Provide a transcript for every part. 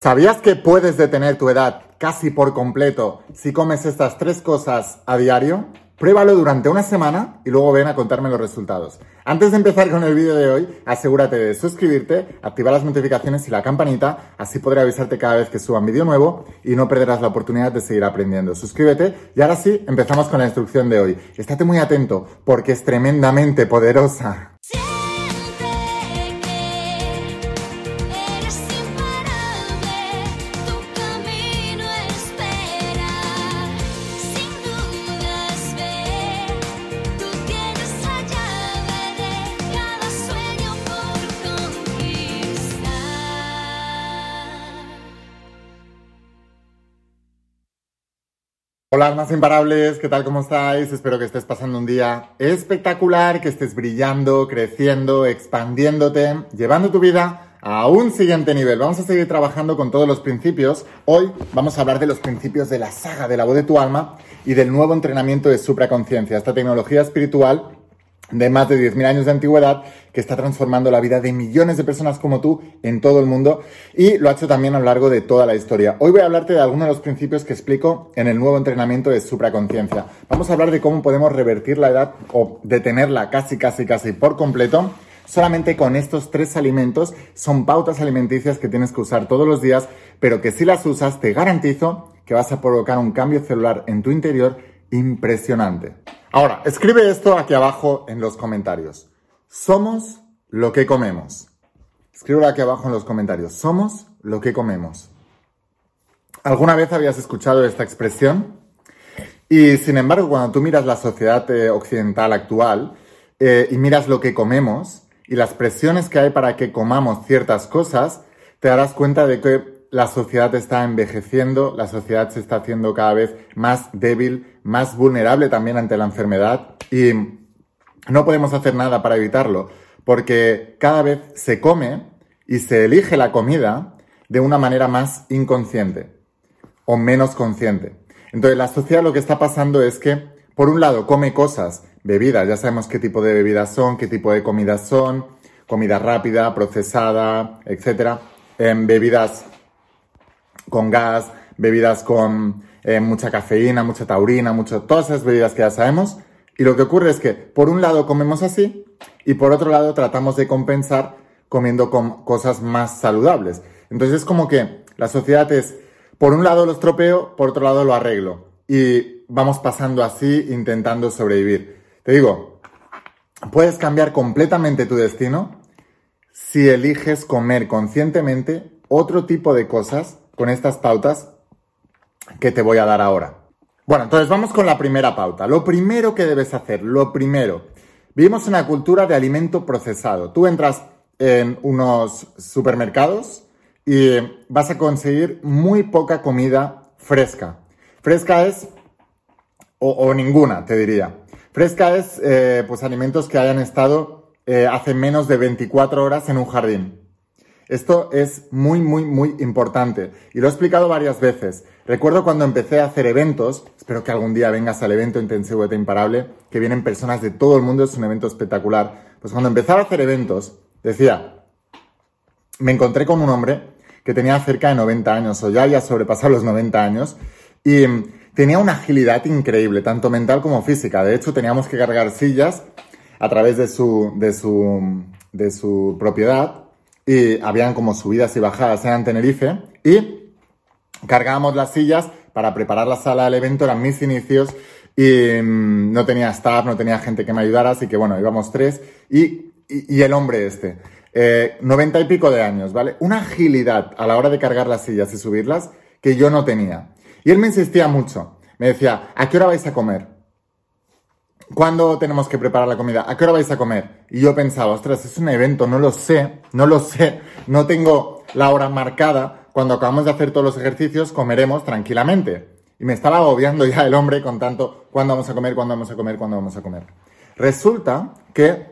¿Sabías que puedes detener tu edad casi por completo si comes estas tres cosas a diario? Pruébalo durante una semana y luego ven a contarme los resultados. Antes de empezar con el vídeo de hoy, asegúrate de suscribirte, activar las notificaciones y la campanita, así podré avisarte cada vez que suba un vídeo nuevo y no perderás la oportunidad de seguir aprendiendo. Suscríbete y ahora sí, empezamos con la instrucción de hoy. Estate muy atento porque es tremendamente poderosa. Hola, más imparables, ¿qué tal? ¿Cómo estáis? Espero que estés pasando un día espectacular, que estés brillando, creciendo, expandiéndote, llevando tu vida a un siguiente nivel. Vamos a seguir trabajando con todos los principios. Hoy vamos a hablar de los principios de la saga de la voz de tu alma y del nuevo entrenamiento de supraconciencia, esta tecnología espiritual de más de 10.000 años de antigüedad que está transformando la vida de millones de personas como tú en todo el mundo y lo ha hecho también a lo largo de toda la historia. Hoy voy a hablarte de algunos de los principios que explico en el nuevo entrenamiento de supraconciencia. Vamos a hablar de cómo podemos revertir la edad o detenerla casi, casi, casi por completo solamente con estos tres alimentos. Son pautas alimenticias que tienes que usar todos los días, pero que si las usas te garantizo que vas a provocar un cambio celular en tu interior impresionante. Ahora, escribe esto aquí abajo en los comentarios. Somos lo que comemos. Escríbelo aquí abajo en los comentarios. Somos lo que comemos. ¿Alguna vez habías escuchado esta expresión? Y sin embargo, cuando tú miras la sociedad eh, occidental actual eh, y miras lo que comemos y las presiones que hay para que comamos ciertas cosas, te darás cuenta de que la sociedad está envejeciendo, la sociedad se está haciendo cada vez más débil, más vulnerable también ante la enfermedad y no podemos hacer nada para evitarlo porque cada vez se come y se elige la comida de una manera más inconsciente o menos consciente. Entonces la sociedad lo que está pasando es que, por un lado, come cosas, bebidas, ya sabemos qué tipo de bebidas son, qué tipo de comidas son, comida rápida, procesada, etcétera, en bebidas con gas, bebidas con eh, mucha cafeína, mucha taurina, mucho, todas esas bebidas que ya sabemos. Y lo que ocurre es que por un lado comemos así y por otro lado tratamos de compensar comiendo con cosas más saludables. Entonces es como que la sociedad es, por un lado lo estropeo, por otro lado lo arreglo. Y vamos pasando así intentando sobrevivir. Te digo, puedes cambiar completamente tu destino si eliges comer conscientemente otro tipo de cosas con estas pautas que te voy a dar ahora. Bueno, entonces vamos con la primera pauta. Lo primero que debes hacer, lo primero, vivimos en una cultura de alimento procesado. Tú entras en unos supermercados y vas a conseguir muy poca comida fresca. Fresca es, o, ninguna, te diría. Fresca es, eh, pues, alimentos que hayan estado eh, hace menos de 24 horas en un jardín. Esto es muy, muy, muy importante y lo he explicado varias veces. Recuerdo cuando empecé a hacer eventos, espero que algún día vengas al evento intensivo de Imparable, que vienen personas de todo el mundo, es un evento espectacular. Pues cuando empecé a hacer eventos, decía, me encontré con un hombre que tenía cerca de 90 años, o ya había sobrepasado los 90 años, y tenía una agilidad increíble, tanto mental como física. De hecho, teníamos que cargar sillas a través de su, de su, de su propiedad y habían como subidas y bajadas en Tenerife y cargábamos las sillas para preparar la sala del evento, eran mis inicios y mm, no tenía staff, no tenía gente que me ayudara, así que bueno, íbamos tres y, y, el hombre este, eh, noventa y pico de años, ¿vale? Una agilidad a la hora de cargar las sillas y subirlas que yo no tenía. Y él me insistía mucho, me decía, ¿a qué hora vais a comer? ¿Cuándo tenemos que preparar la comida? ¿A qué hora vais a comer? Y yo pensaba, ostras, es un evento, no lo sé, no lo sé, no tengo la hora marcada. Cuando acabamos de hacer todos los ejercicios, comeremos tranquilamente. Y me estaba agobiando ya el hombre con tanto, ¿cuándo vamos a comer? ¿Cuándo vamos a comer? ¿Cuándo vamos a comer? Resulta que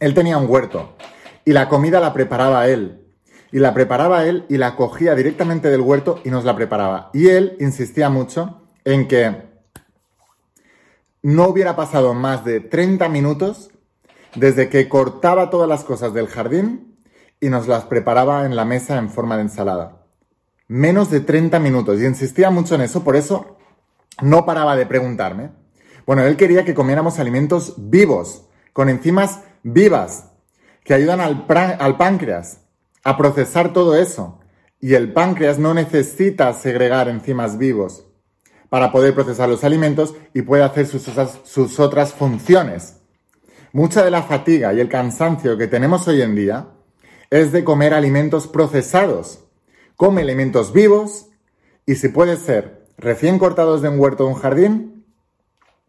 él tenía un huerto y la comida la preparaba él. Y la preparaba él y la cogía directamente del huerto y nos la preparaba. Y él insistía mucho en que no hubiera pasado más de 30 minutos desde que cortaba todas las cosas del jardín y nos las preparaba en la mesa en forma de ensalada. Menos de 30 minutos y insistía mucho en eso, por eso no paraba de preguntarme. Bueno, él quería que comiéramos alimentos vivos, con enzimas vivas, que ayudan al, al páncreas a procesar todo eso. Y el páncreas no necesita segregar enzimas vivos para poder procesar los alimentos y puede hacer sus, otras funciones. Mucha de la fatiga y el cansancio que tenemos hoy en día es de comer alimentos procesados. Come alimentos vivos y si puede ser recién cortados de un huerto o un jardín,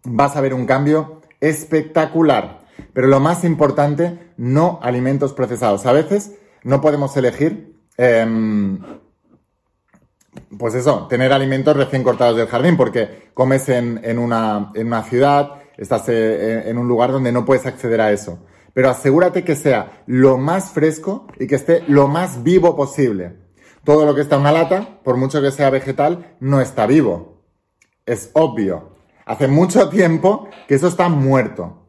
vas a ver un cambio espectacular. Pero lo más importante, no alimentos procesados. A veces no podemos elegir, em, pues eso, tener alimentos recién cortados del jardín, porque comes en, una, en una, ciudad, estás eh, en un lugar donde no puedes acceder a eso. Pero asegúrate que sea lo más fresco y que esté lo más vivo posible. Todo lo que está en una lata, por mucho que sea vegetal, no está vivo. Es obvio. Hace mucho tiempo que eso está muerto.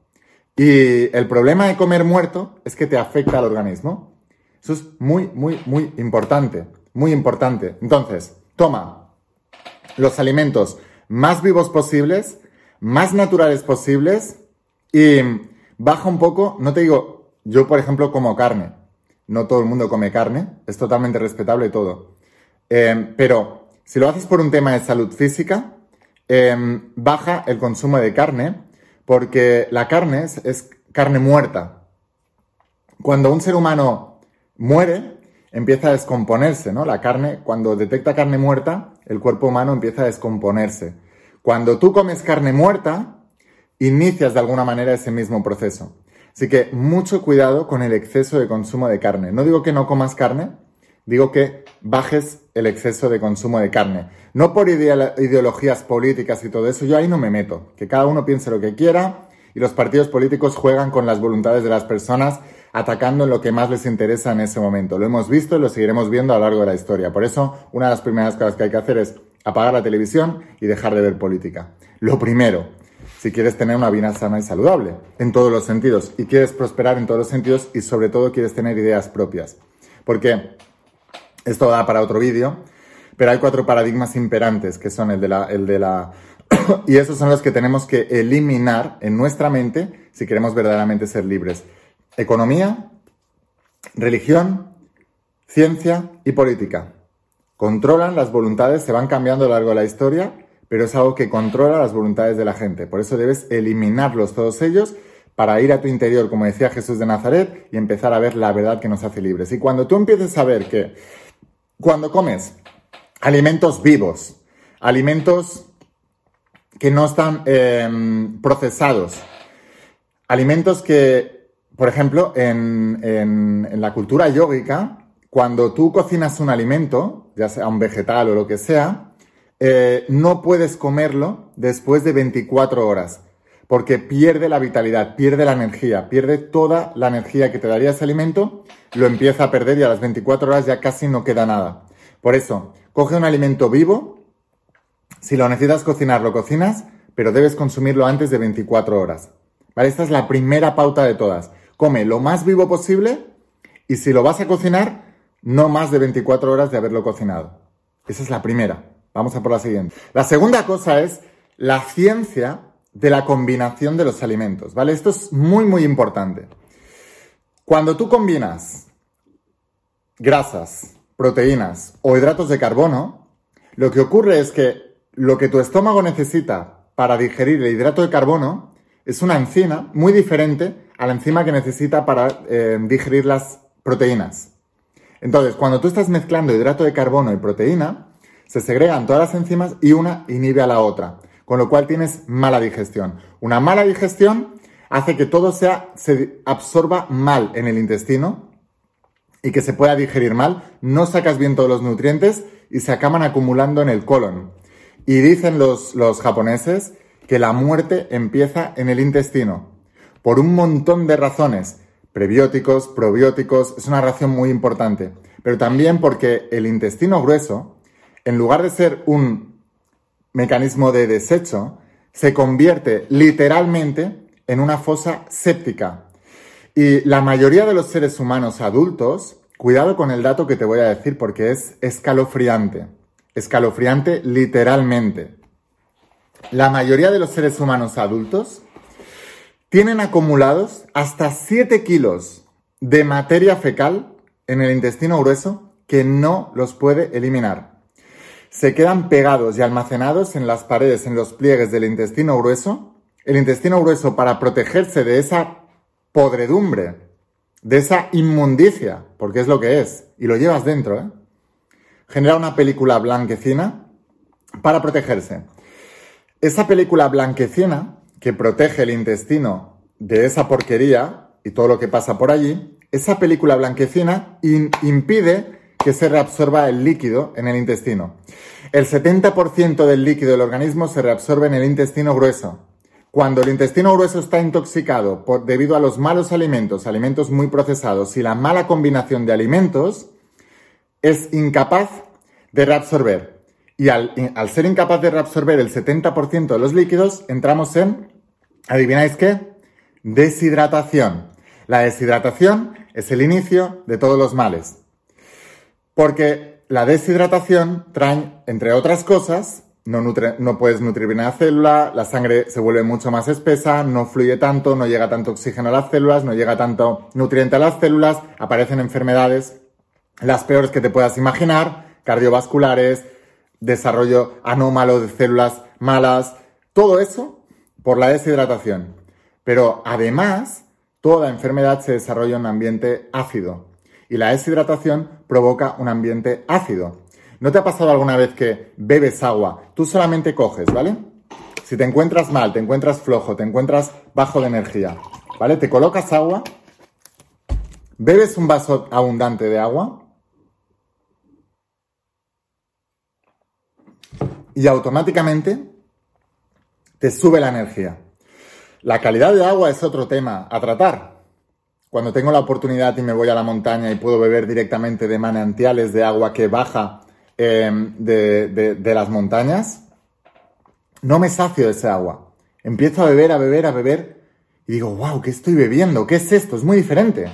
Y el problema de comer muerto es que te afecta al organismo. Eso es muy, muy, muy importante. Muy importante. Entonces, toma los alimentos más vivos posibles, más naturales posibles y baja un poco, no te digo, yo por ejemplo como carne. No todo el mundo come carne, es totalmente respetable todo. Eh, pero si lo haces por un tema de salud física, eh, baja el consumo de carne porque la carne es, carne muerta. Cuando un ser humano muere, empieza a descomponerse, ¿no? La carne, cuando detecta carne muerta, el cuerpo humano empieza a descomponerse. Cuando tú comes carne muerta, inicias de alguna manera ese mismo proceso. Así que mucho cuidado con el exceso de consumo de carne. No digo que no comas carne, digo que bajes el exceso de consumo de carne. No por ideologías políticas y todo eso, yo ahí no me meto. Que cada uno piense lo que quiera y los partidos políticos juegan con las voluntades de las personas atacando lo que más les interesa en ese momento. Lo hemos visto y lo seguiremos viendo a lo largo de la historia. Por eso, una de las primeras cosas que hay que hacer es apagar la televisión y dejar de ver política. Lo primero, si quieres tener una vida sana y saludable, en todos los sentidos, y quieres prosperar en todos los sentidos y sobre todo quieres tener ideas propias. Porque esto da para otro vídeo, pero hay cuatro paradigmas imperantes que son el de la... El de la y esos son los que tenemos que eliminar en nuestra mente si queremos verdaderamente ser libres. Economía, religión, ciencia y política. Controlan las voluntades, se van cambiando a lo largo de la historia, pero es algo que controla las voluntades de la gente. Por eso debes eliminarlos todos ellos para ir a tu interior, como decía Jesús de Nazaret, y empezar a ver la verdad que nos hace libres. Y cuando tú empieces a ver que cuando comes alimentos vivos, alimentos que no están em, procesados, alimentos que, por ejemplo, en, la cultura yógica, cuando tú cocinas un alimento, ya sea un vegetal o lo que sea, eh, no puedes comerlo después de 24 horas, porque pierde la vitalidad, pierde la energía, pierde toda la energía que te daría ese alimento lo empieza a perder y a las 24 horas ya casi no queda nada. Por eso, coge un alimento vivo, si lo necesitas cocinar, lo cocinas, pero debes consumirlo antes de 24 horas. Esta es la primera pauta de todas. Come lo más vivo posible y si lo vas a cocinar, no más de 24 horas de haberlo cocinado. Esa es la primera. Vamos a por la siguiente. La segunda cosa es la ciencia de la combinación de los alimentos, ¿vale? Esto es muy, muy importante. Cuando tú combinas grasas, proteínas o hidratos de carbono, lo que ocurre es que lo que tu estómago necesita para digerir el hidrato de carbono es una enzima muy diferente a la enzima que necesita para eh, digerir las proteínas. Entonces, cuando tú estás mezclando hidrato de carbono y proteína, se segregan todas las enzimas y una inhibe a la otra, con lo cual tienes mala digestión. Una mala digestión hace que todo sea, se absorba mal en el intestino y que se pueda digerir mal, no sacas bien todos los nutrientes y se acaban acumulando en el colon. Y dicen los, los japoneses que la muerte empieza en el intestino, por un montón de razones, prebióticos, probióticos, es una razón muy importante, pero también porque el intestino grueso, en lugar de ser un mecanismo de desecho, se convierte literalmente en una fosa séptica. Y la mayoría de los seres humanos adultos Cuidado con el dato que te voy a decir porque es escalofriante. Escalofriante literalmente. La mayoría de los seres humanos adultos tienen acumulados hasta 7 kilos de materia fecal en el intestino grueso que no los puede eliminar. Se quedan pegados y almacenados en las paredes, en los pliegues del intestino grueso. El intestino grueso, para protegerse de esa podredumbre, de esa inmundicia, porque es lo que es, y lo llevas dentro, ¿eh? genera una película blanquecina para protegerse. Esa película blanquecina que protege el intestino de esa porquería y todo lo que pasa por allí, esa película blanquecina impide que se reabsorba el líquido en el intestino. El 70% del líquido del organismo se reabsorbe en el intestino grueso. Cuando el intestino grueso está intoxicado por, debido a los malos alimentos, alimentos muy procesados y la mala combinación de alimentos, es incapaz de reabsorber. Y al, ser incapaz de reabsorber el 70% de los líquidos, entramos en, ¿adivináis qué? Deshidratación. La deshidratación es el inicio de todos los males. Porque la deshidratación trae, entre otras cosas, no, no, puedes nutrir bien a la célula, la sangre se vuelve mucho más espesa, no fluye tanto, no llega tanto oxígeno a las células, no llega tanto nutriente a las células, aparecen enfermedades, las peores que te puedas imaginar, cardiovasculares, desarrollo anómalo de células malas, todo eso por la deshidratación. Pero además, toda enfermedad se desarrolla en un ambiente ácido y la deshidratación provoca un ambiente ácido. ¿No te ha pasado alguna vez que bebes agua? Tú solamente coges, ¿vale? Si te encuentras mal, te encuentras flojo, te encuentras bajo de energía, ¿vale? Te colocas agua, bebes un vaso abundante de agua y automáticamente te sube la energía. La calidad de agua es otro tema a tratar, cuando tengo la oportunidad y me voy a la montaña y puedo beber directamente de manantiales de agua que baja em, de, las montañas, no me sacio de ese agua. Empiezo a beber, a beber, a beber y digo, wow, ¿qué estoy bebiendo? ¿Qué es esto? Es muy diferente.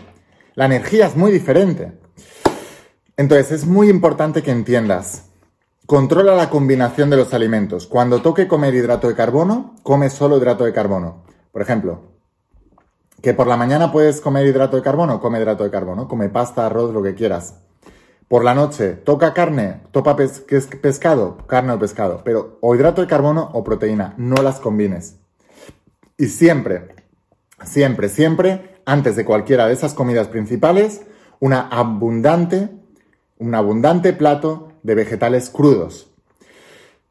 La energía es muy diferente. Entonces es muy importante que entiendas. Controla la combinación de los alimentos. Cuando toque comer hidrato de carbono, come solo hidrato de carbono. Por ejemplo, que por la mañana puedes comer hidrato de carbono, come hidrato de carbono, come pasta, arroz, lo que quieras. Por la noche, toca carne, topa pescado, carne o pescado, pero o hidrato de carbono o proteína, no las combines. Y siempre, siempre, siempre, antes de cualquiera de esas comidas principales, una abundante, un abundante plato de vegetales crudos.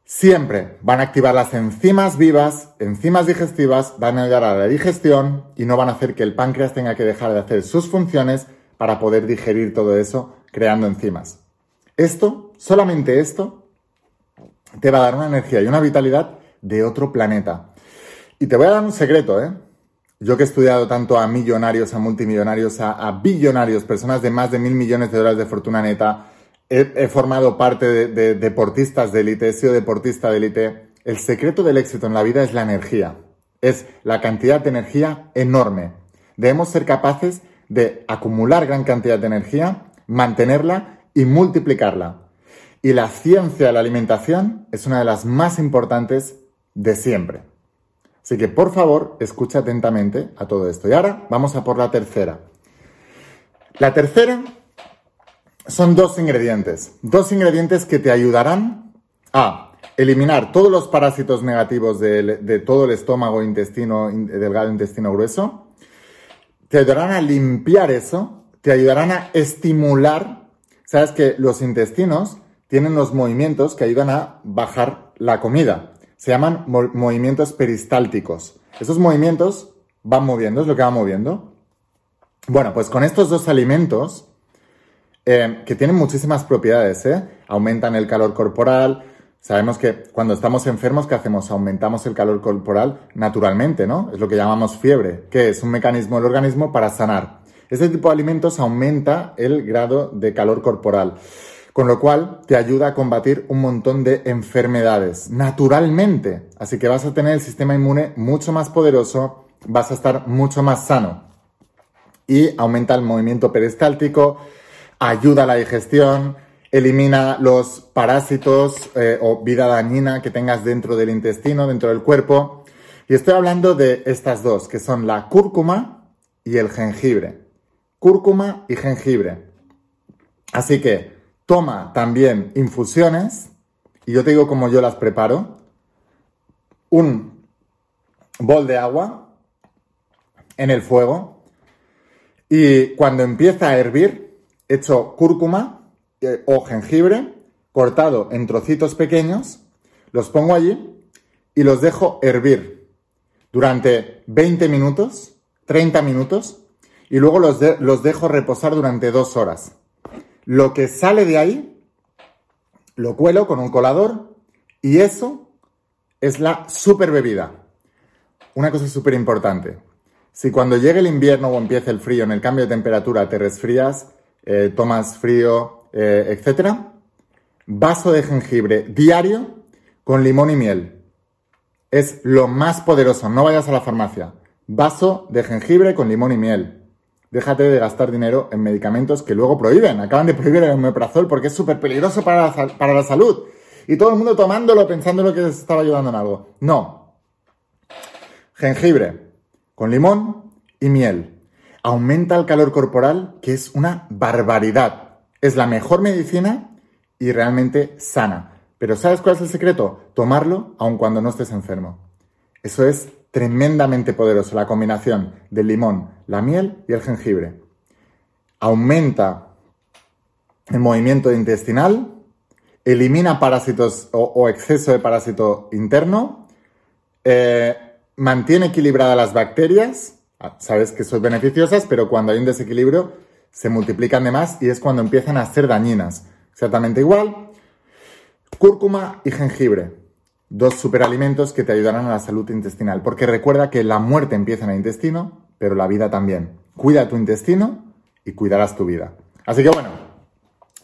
Siempre van a activar las enzimas vivas, enzimas digestivas, van a ayudar a la digestión y no van a hacer que el páncreas tenga que dejar de hacer sus funciones para poder digerir todo eso creando enzimas. Esto, solamente esto, te va a dar una energía y una vitalidad de otro planeta. Y te voy a dar un secreto, ¿eh? Yo que he estudiado tanto a millonarios, a multimillonarios, a, a billonarios, personas de más de mil millones de dólares de fortuna neta, he, formado parte de, deportistas de élite, he sido deportista de élite. El secreto del éxito en la vida es la energía. Es la cantidad de energía enorme. Debemos ser capaces de acumular gran cantidad de energía, mantenerla y multiplicarla. Y la ciencia de la alimentación es una de las más importantes de siempre. Así que por favor, escucha atentamente a todo esto. Y ahora vamos a por la tercera. La tercera son dos ingredientes. Dos ingredientes que te ayudarán a eliminar todos los parásitos negativos de, todo el estómago, intestino delgado, intestino grueso. Te ayudarán a limpiar eso. Te ayudarán a estimular. Sabes que los intestinos tienen los movimientos que ayudan a bajar la comida. Se llaman movimientos peristálticos. Esos movimientos van moviendo, es lo que va moviendo. Bueno, pues con estos dos alimentos eh, que tienen muchísimas propiedades, ¿eh? Aumentan el calor corporal. Sabemos que cuando estamos enfermos, ¿qué hacemos? Aumentamos el calor corporal naturalmente, ¿no? Es lo que llamamos fiebre, que es un mecanismo del organismo para sanar. Este tipo de alimentos aumenta el grado de calor corporal, con lo cual te ayuda a combatir un montón de enfermedades naturalmente. Así que vas a tener el sistema inmune mucho más poderoso, vas a estar mucho más sano. Y aumenta el movimiento peristáltico, ayuda a la digestión, elimina los parásitos eh, o vida dañina que tengas dentro del intestino, dentro del cuerpo. Y estoy hablando de estas dos, que son la cúrcuma y el jengibre. Cúrcuma y jengibre. Así que toma también infusiones, y yo te digo cómo yo las preparo. Un bol de agua en el fuego, y cuando empieza a hervir, echo cúrcuma eh, o jengibre cortado en trocitos pequeños, los pongo allí y los dejo hervir durante 20 minutos, 30 minutos, y luego los, los dejo reposar durante dos horas. Lo que sale de ahí, lo cuelo con un colador y eso es la super bebida. Una cosa súper importante. Si cuando llegue el invierno o empiece el frío, en el cambio de temperatura te resfrías, eh, tomas frío, eh, etc., vaso de jengibre diario con limón y miel. Es lo más poderoso, no vayas a la farmacia. Vaso de jengibre con limón y miel. Déjate de gastar dinero en medicamentos que luego prohíben. Acaban de prohibir el omeprazol porque es súper peligroso para la, para la salud. Y todo el mundo tomándolo pensando que les estaba ayudando en algo. No. Jengibre con limón y miel. Aumenta el calor corporal, que es una barbaridad. Es la mejor medicina y realmente sana. Pero ¿sabes cuál es el secreto? Tomarlo aun cuando no estés enfermo. Eso es tremendamente poderoso, la combinación del limón, la miel y el jengibre. Aumenta el movimiento intestinal, elimina parásitos o, exceso de parásito interno, eh, mantiene equilibradas las bacterias, sabes que son beneficiosas, pero cuando hay un desequilibrio se multiplican de más y es cuando empiezan a ser dañinas. Exactamente igual, cúrcuma y jengibre, dos superalimentos que te ayudarán a la salud intestinal, porque recuerda que la muerte empieza en el intestino, pero la vida también. Cuida tu intestino y cuidarás tu vida. Así que bueno,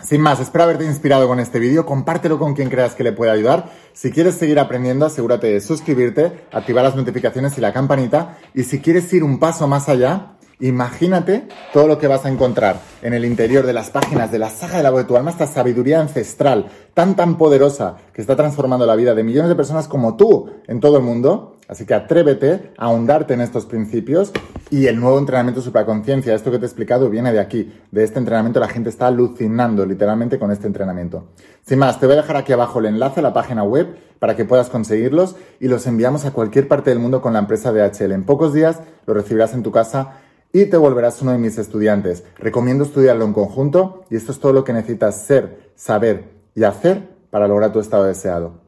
sin más, espero haberte inspirado con este vídeo, compártelo con quien creas que le pueda ayudar. Si quieres seguir aprendiendo, asegúrate de suscribirte, activar las notificaciones y la campanita. Y si quieres ir un paso más allá, imagínate todo lo que vas a encontrar en el interior de las páginas de la saga del agua de tu alma, esta sabiduría ancestral tan tan poderosa que está transformando la vida de millones de personas como tú en todo el mundo. Así que atrévete a ahondarte en estos principios y el nuevo entrenamiento supraconciencia, esto que te he explicado viene de aquí, de este entrenamiento, la gente está alucinando literalmente con este entrenamiento. Sin más, te voy a dejar aquí abajo el enlace a la página web para que puedas conseguirlos y los enviamos a cualquier parte del mundo con la empresa DHL. En pocos días lo recibirás en tu casa y te volverás uno de mis estudiantes. Recomiendo estudiarlo en conjunto y esto es todo lo que necesitas ser, saber y hacer para lograr tu estado deseado.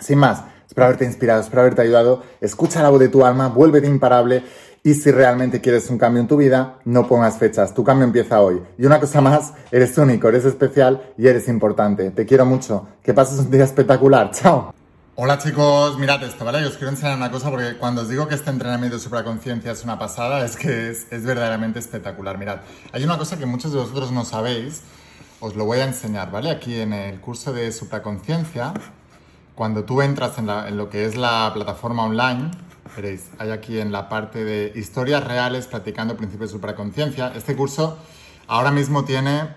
Sin más, Espero haberte inspirado, espero haberte ayudado. Escucha la voz de tu alma, vuélvete imparable. Y si realmente quieres un cambio en tu vida, no pongas fechas. Tu cambio empieza hoy. Y una cosa más, eres único, eres especial y eres importante. Te quiero mucho. Que pases un día espectacular. Chao. Hola chicos, mirad esto, ¿vale? Yo os quiero enseñar una cosa porque cuando os digo que este entrenamiento de supraconciencia es una pasada, es que es, es verdaderamente espectacular. Mirad, hay una cosa que muchos de vosotros no sabéis, os lo voy a enseñar, ¿vale? Aquí en el curso de supraconciencia cuando tú entras en, lo que es la plataforma online, veréis, hay aquí en la parte de historias reales practicando principios de supraconciencia. Este curso ahora mismo tiene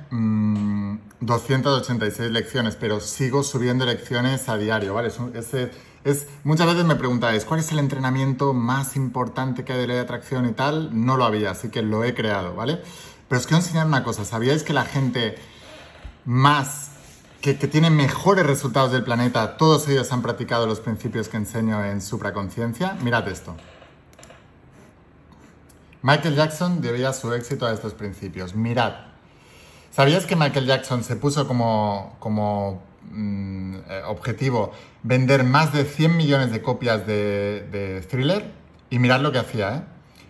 286 mm, lecciones, pero sigo subiendo lecciones a diario, ¿vale? Muchas veces me preguntáis, ¿cuál es el entrenamiento más importante que hay de ley de atracción y tal? No lo había, así que lo he creado, ¿vale? Pero os quiero enseñar una cosa, ¿sabíais que la gente más que, tienen mejores resultados del planeta, todos ellos han practicado los principios que enseño en supraconciencia. Mirad esto. Michael Jackson debía su éxito a estos principios. Mirad. ¿Sabías que Michael Jackson se puso como, como mm, eh, objetivo vender más de 100 millones de copias de, Thriller? Y mirad lo que hacía, ¿eh?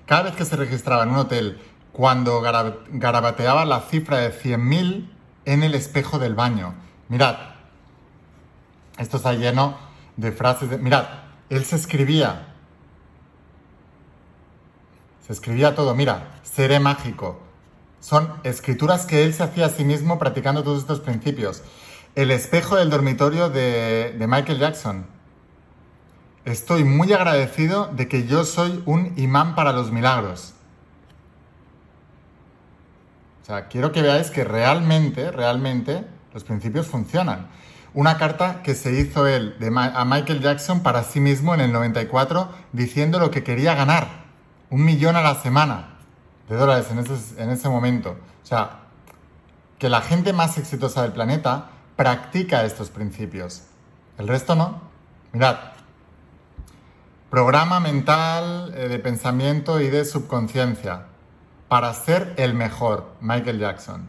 Cada vez que se registraba en un hotel, cuando garabateaba la cifra de 100.000 en el espejo del baño, Mirad, esto está lleno de frases de... Mirad, él se escribía. Se escribía todo. Mira, seré mágico. Son escrituras que él se hacía a sí mismo practicando todos estos principios. El espejo del dormitorio de, de Michael Jackson. Estoy muy agradecido de que yo soy un imán para los milagros. O sea, quiero que veáis que realmente, realmente los principios funcionan. Una carta que se hizo él a Michael Jackson para sí mismo en el 94 diciendo lo que quería ganar. Un millón a la semana de dólares en ese, en ese momento. O sea, que la gente más exitosa del planeta practica estos principios. El resto no. Mirad, programa mental eh, de pensamiento y de subconsciencia para ser el mejor, Michael Jackson.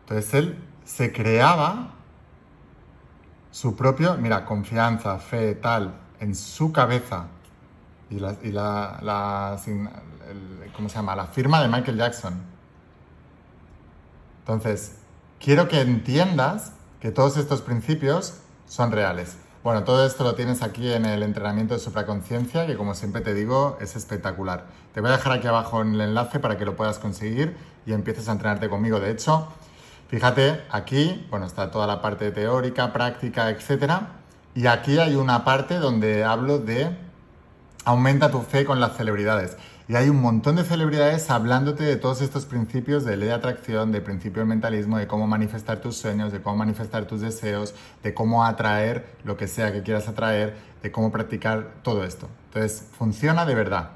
Entonces él se creaba su propio, mira, confianza, fe, tal, en su cabeza. Y la, y la, ¿cómo se llama? La firma de Michael Jackson. Entonces, quiero que entiendas que todos estos principios son reales. Bueno, todo esto lo tienes aquí en el entrenamiento de supraconciencia, que como siempre te digo, es espectacular. Te voy a dejar aquí abajo en el enlace para que lo puedas conseguir y empieces a entrenarte conmigo. De hecho, fíjate, aquí, bueno, está toda la parte teórica, práctica, etcétera. Y aquí hay una parte donde hablo de aumenta tu fe con las celebridades. Y hay un montón de celebridades hablándote de todos estos principios de ley de atracción, de principio del mentalismo, de cómo manifestar tus sueños, de cómo manifestar tus deseos, de cómo atraer lo que sea que quieras atraer, de cómo practicar todo esto. Entonces, funciona de verdad.